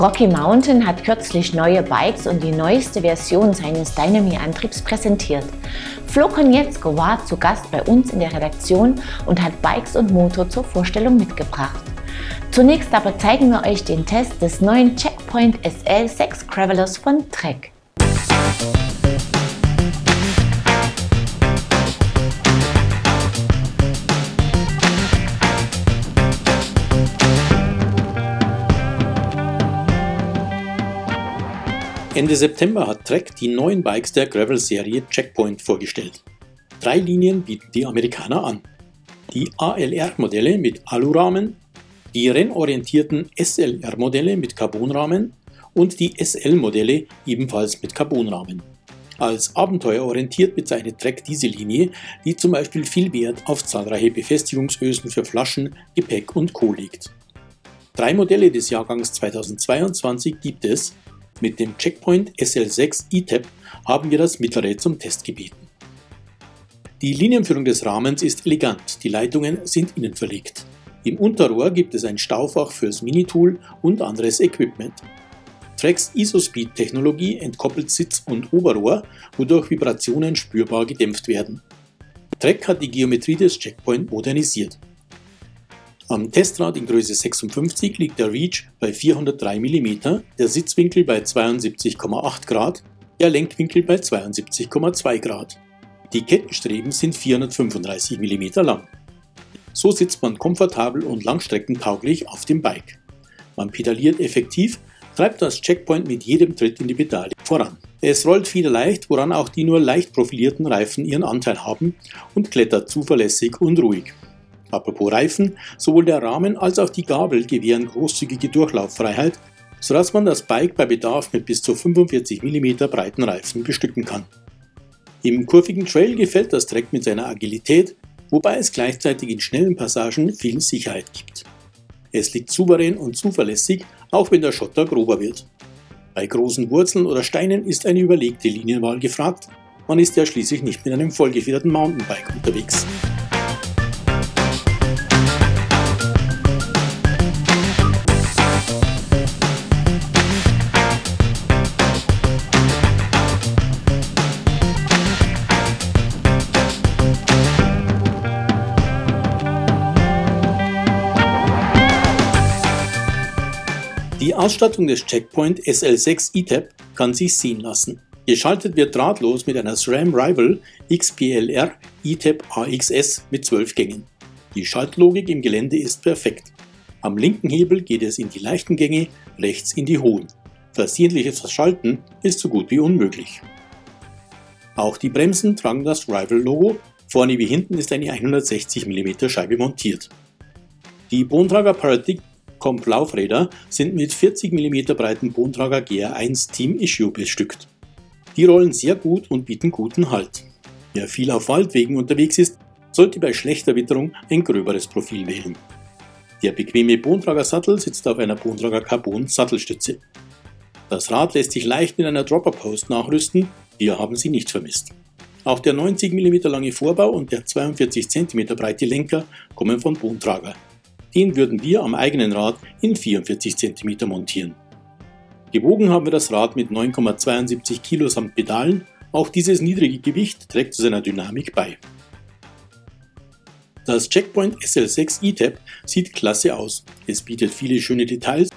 Rocky Mountain hat kürzlich neue Bikes und die neueste Version seines Dynami-Antriebs präsentiert. Flo Konietzko war zu Gast bei uns in der Redaktion und hat Bikes und Motor zur Vorstellung mitgebracht. Zunächst aber zeigen wir euch den Test des neuen Checkpoint SL6 Gravelers von Trek. Ende September hat Trek die neuen Bikes der Gravel-Serie Checkpoint vorgestellt. Drei Linien bieten die Amerikaner an. Die ALR-Modelle mit Alurahmen, die rennorientierten SLR-Modelle mit Carbonrahmen und die SL-Modelle ebenfalls mit Carbonrahmen. Als abenteuerorientiert bezeichnet Trek diese Linie, die zum Beispiel viel Wert auf zahlreiche Befestigungsösen für Flaschen, Gepäck und Co. legt. Drei Modelle des Jahrgangs 2022 gibt es, mit dem Checkpoint SL6 ETAP haben wir das mittlere zum Test gebeten. Die Linienführung des Rahmens ist elegant, die Leitungen sind innen verlegt. Im Unterrohr gibt es ein Staufach fürs Minitool und anderes Equipment. Tracks ISO-Speed-Technologie entkoppelt Sitz und Oberrohr, wodurch Vibrationen spürbar gedämpft werden. Trek hat die Geometrie des Checkpoint modernisiert. Am Testrad in Größe 56 liegt der Reach bei 403 mm, der Sitzwinkel bei 72,8 Grad, der Lenkwinkel bei 72,2 Grad. Die Kettenstreben sind 435 mm lang. So sitzt man komfortabel und langstreckentauglich auf dem Bike. Man pedaliert effektiv, treibt das Checkpoint mit jedem Tritt in die Pedale voran. Es rollt federleicht, woran auch die nur leicht profilierten Reifen ihren Anteil haben und klettert zuverlässig und ruhig. Apropos Reifen, sowohl der Rahmen als auch die Gabel gewähren großzügige Durchlauffreiheit, sodass man das Bike bei Bedarf mit bis zu 45 mm breiten Reifen bestücken kann. Im kurvigen Trail gefällt das Trek mit seiner Agilität, wobei es gleichzeitig in schnellen Passagen viel Sicherheit gibt. Es liegt souverän und zuverlässig, auch wenn der Schotter grober wird. Bei großen Wurzeln oder Steinen ist eine überlegte Linienwahl gefragt, man ist ja schließlich nicht mit einem vollgefederten Mountainbike unterwegs. Die Ausstattung des Checkpoint SL6 ETAP kann sich sehen lassen. Geschaltet wird drahtlos mit einer SRAM Rival XPLR ETAP AXS mit 12 Gängen. Die Schaltlogik im Gelände ist perfekt. Am linken Hebel geht es in die leichten Gänge, rechts in die hohen. Versehentliches Verschalten ist so gut wie unmöglich. Auch die Bremsen tragen das Rival-Logo, vorne wie hinten ist eine 160 mm Scheibe montiert. Die Bontrager Paradigm Comp-Laufräder sind mit 40 mm breiten Bontrager GR1 Team Issue bestückt. Die rollen sehr gut und bieten guten Halt. Wer viel auf Waldwegen unterwegs ist, sollte bei schlechter Witterung ein gröberes Profil wählen. Der bequeme Bontrager Sattel sitzt auf einer Bontrager Carbon Sattelstütze. Das Rad lässt sich leicht mit einer Dropper Post nachrüsten, wir haben sie nicht vermisst. Auch der 90 mm lange Vorbau und der 42 cm breite Lenker kommen von Bontrager. Den würden wir am eigenen Rad in 44 cm montieren. Gewogen haben wir das Rad mit 9,72 Kilo samt Pedalen, auch dieses niedrige Gewicht trägt zu seiner Dynamik bei. Das Checkpoint SL6 E-Tab sieht klasse aus, es bietet viele schöne Details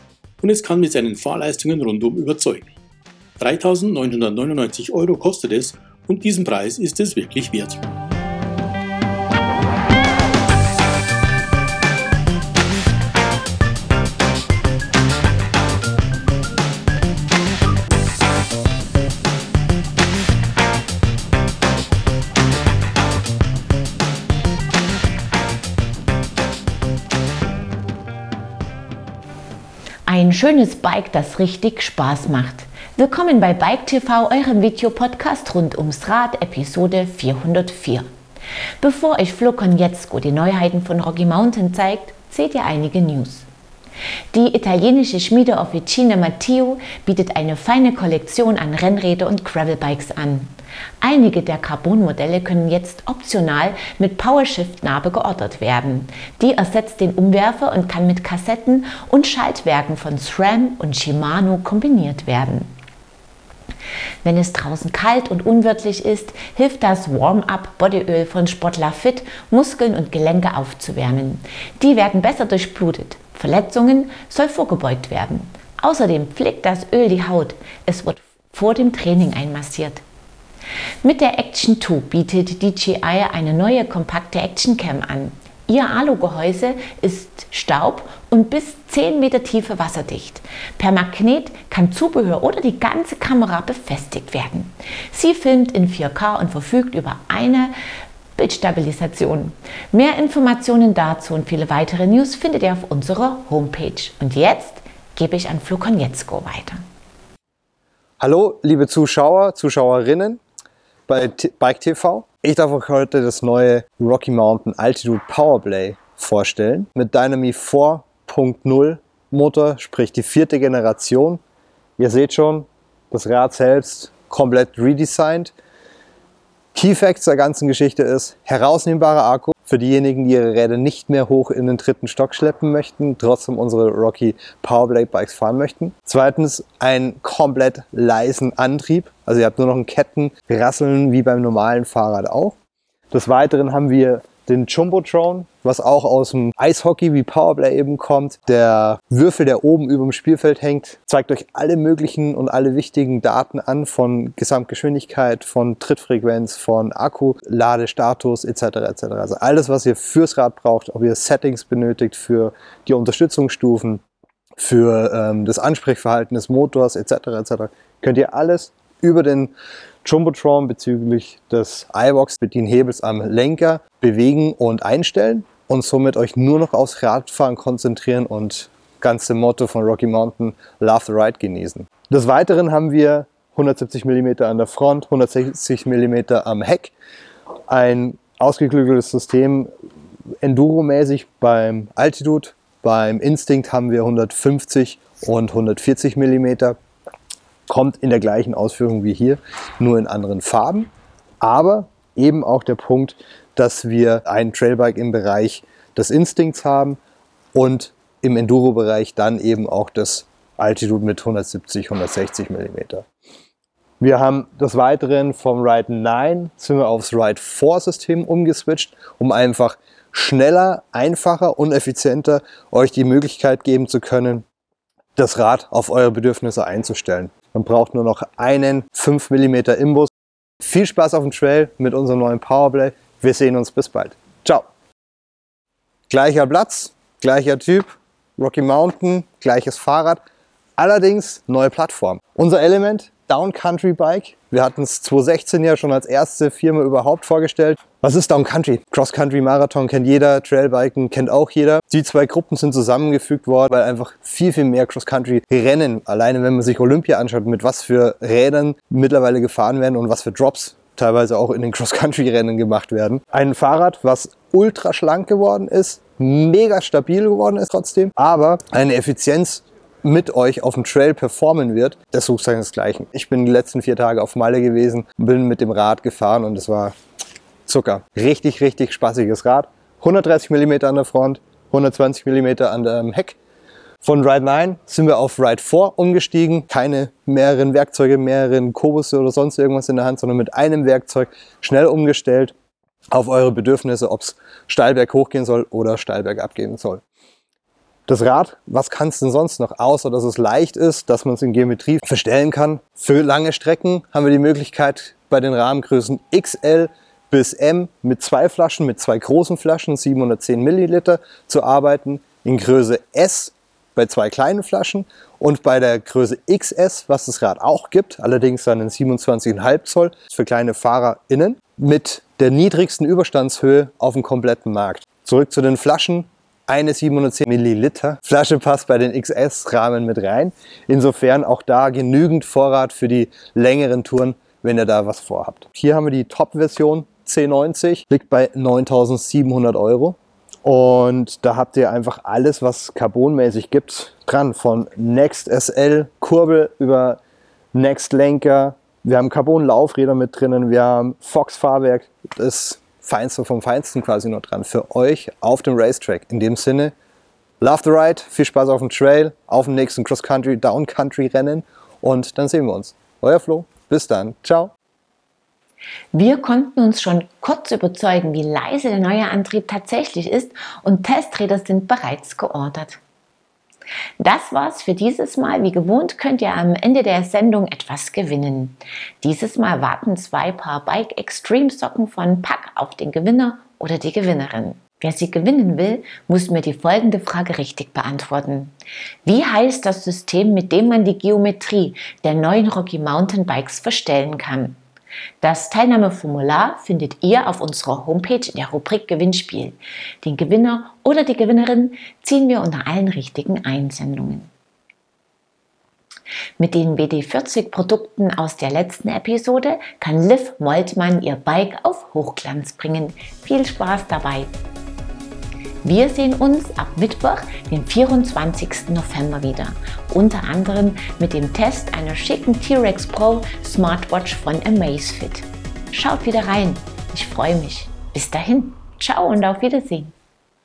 und es kann mit seinen Fahrleistungen rundum überzeugen. 3.999 Euro kostet es und diesen Preis ist es wirklich wert. Ein schönes Bike, das richtig Spaß macht. Willkommen bei Bike TV, eurem Videopodcast rund ums Rad, Episode 404. Bevor euch Flo Konietzko die Neuheiten von Rocky Mountain zeigt, seht ihr einige News. Die italienische Schmiede Officina Matteo bietet eine feine Kollektion an Rennräder und Gravelbikes an. Einige der Carbon-Modelle können jetzt optional mit PowerShift-Narbe geordert werden. Die ersetzt den Umwerfer und kann mit Kassetten und Schaltwerken von SRAM und Shimano kombiniert werden. Wenn es draußen kalt und unwirtlich ist, hilft das Warm-Up Bodyöl von Sportler Fit, Muskeln und Gelenke aufzuwärmen. Die werden besser durchblutet. Verletzungen soll vorgebeugt werden. Außerdem pflegt das Öl die Haut. Es wird vor dem Training einmassiert. Mit der Action 2 bietet DJI eine neue kompakte Action Cam an. Ihr Alugehäuse ist staub- und bis 10 Meter Tiefe wasserdicht. Per Magnet kann Zubehör oder die ganze Kamera befestigt werden. Sie filmt in 4K und verfügt über eine Bildstabilisation. Mehr Informationen dazu und viele weitere News findet ihr auf unserer Homepage. Und jetzt gebe ich an Flo Konietzko weiter. Hallo, liebe Zuschauer, Zuschauerinnen bei Bike TV. Ich darf euch heute das neue Rocky Mountain Altitude Powerplay vorstellen mit Dynami 4.0 Motor, sprich die vierte Generation. Ihr seht schon, das Rad selbst komplett redesigned. Key Facts der ganzen Geschichte ist herausnehmbarer Akku, für diejenigen, die ihre Räder nicht mehr hoch in den dritten Stock schleppen möchten, trotzdem unsere Rocky Powerblade Bikes fahren möchten. Zweitens, einen komplett leisen Antrieb. Also ihr habt nur noch ein Kettenrasseln wie beim normalen Fahrrad auch. Des Weiteren haben wir den Jumbotron, was auch aus dem Eishockey wie Powerplay eben kommt. Der Würfel, der oben über dem Spielfeld hängt, zeigt euch alle möglichen und alle wichtigen Daten an von Gesamtgeschwindigkeit, von Trittfrequenz, von Akku, Ladestatus etc. etc. Also alles, was ihr fürs Rad braucht, ob ihr Settings benötigt für die Unterstützungsstufen, für ähm, das Ansprechverhalten des Motors etc. etc. könnt ihr alles über den Jumbotron bezüglich des den Hebels am Lenker bewegen und einstellen und somit euch nur noch aufs Radfahren konzentrieren und ganze Motto von Rocky Mountain Love the Ride genießen. Des Weiteren haben wir 170 mm an der Front, 160 mm am Heck, ein ausgeklügeltes System Enduro-mäßig beim Altitude, beim Instinct haben wir 150 und 140 mm kommt in der gleichen Ausführung wie hier, nur in anderen Farben. Aber eben auch der Punkt, dass wir ein Trailbike im Bereich des Instincts haben und im Enduro-Bereich dann eben auch das Altitude mit 170, 160 mm. Wir haben des Weiteren vom Ride 9 sind wir aufs Ride 4 System umgeswitcht, um einfach schneller, einfacher und effizienter euch die Möglichkeit geben zu können, das Rad auf eure Bedürfnisse einzustellen. Man braucht nur noch einen 5 mm Imbus. Viel Spaß auf dem Trail mit unserem neuen Powerplay. Wir sehen uns bis bald. Ciao. Gleicher Platz, gleicher Typ, Rocky Mountain, gleiches Fahrrad, allerdings neue Plattform. Unser Element Downcountry Bike. Wir hatten es 2016 ja schon als erste Firma überhaupt vorgestellt. Was ist Downcountry? Cross-Country Marathon kennt jeder, Trailbiken kennt auch jeder. Die zwei Gruppen sind zusammengefügt worden, weil einfach viel, viel mehr Cross-Country Rennen, alleine wenn man sich Olympia anschaut, mit was für Rädern mittlerweile gefahren werden und was für Drops teilweise auch in den Cross-Country-Rennen gemacht werden. Ein Fahrrad, was ultra schlank geworden ist, mega stabil geworden ist trotzdem, aber eine Effizienz mit euch auf dem Trail performen wird, das sucht seinesgleichen. Ich bin die letzten vier Tage auf Malle gewesen, bin mit dem Rad gefahren und es war Zucker. Richtig, richtig spaßiges Rad. 130 mm an der Front, 120 mm an dem Heck. Von Ride 9 sind wir auf Ride 4 umgestiegen. Keine mehreren Werkzeuge, mehreren Kobusse oder sonst irgendwas in der Hand, sondern mit einem Werkzeug schnell umgestellt auf eure Bedürfnisse, ob es Steilberg hochgehen soll oder Steilberg abgehen soll. Das Rad, was kann es denn sonst noch, außer dass es leicht ist, dass man es in Geometrie verstellen kann. Für lange Strecken haben wir die Möglichkeit, bei den Rahmengrößen XL bis M mit zwei Flaschen, mit zwei großen Flaschen, 710 Milliliter zu arbeiten. In Größe S bei zwei kleinen Flaschen und bei der Größe XS, was das Rad auch gibt, allerdings dann in 27,5 Zoll für kleine FahrerInnen, mit der niedrigsten Überstandshöhe auf dem kompletten Markt. Zurück zu den Flaschen eine 710 Milliliter Flasche passt bei den XS-Rahmen mit rein. Insofern auch da genügend Vorrat für die längeren Touren, wenn ihr da was vorhabt. Hier haben wir die Top-Version C90, liegt bei 9700 Euro. Und da habt ihr einfach alles, was carbonmäßig gibt, dran. Von Next SL Kurbel über Next Lenker, Wir haben Carbon-Laufräder mit drinnen, wir haben Fox-Fahrwerk, das Feinste vom Feinsten quasi noch dran für euch auf dem Racetrack. In dem Sinne, love the ride, viel Spaß auf dem Trail, auf dem nächsten Cross-Country, Down-Country-Rennen und dann sehen wir uns. Euer Flo, bis dann, ciao. Wir konnten uns schon kurz überzeugen, wie leise der neue Antrieb tatsächlich ist und Testräder sind bereits geordert. Das war's für dieses Mal. Wie gewohnt könnt ihr am Ende der Sendung etwas gewinnen. Dieses Mal warten zwei Paar Bike Extreme Socken von Pack auf den Gewinner oder die Gewinnerin. Wer sie gewinnen will, muss mir die folgende Frage richtig beantworten. Wie heißt das System, mit dem man die Geometrie der neuen Rocky Mountain Bikes verstellen kann? Das Teilnahmeformular findet ihr auf unserer Homepage in der Rubrik Gewinnspiel. Den Gewinner oder die Gewinnerin ziehen wir unter allen richtigen Einsendungen. Mit den WD40 Produkten aus der letzten Episode kann Liv Moltmann ihr Bike auf Hochglanz bringen. Viel Spaß dabei! Wir sehen uns ab Mittwoch, den 24. November wieder. Unter anderem mit dem Test einer schicken T-Rex Pro Smartwatch von Amazfit. Schaut wieder rein. Ich freue mich. Bis dahin. Ciao und auf Wiedersehen.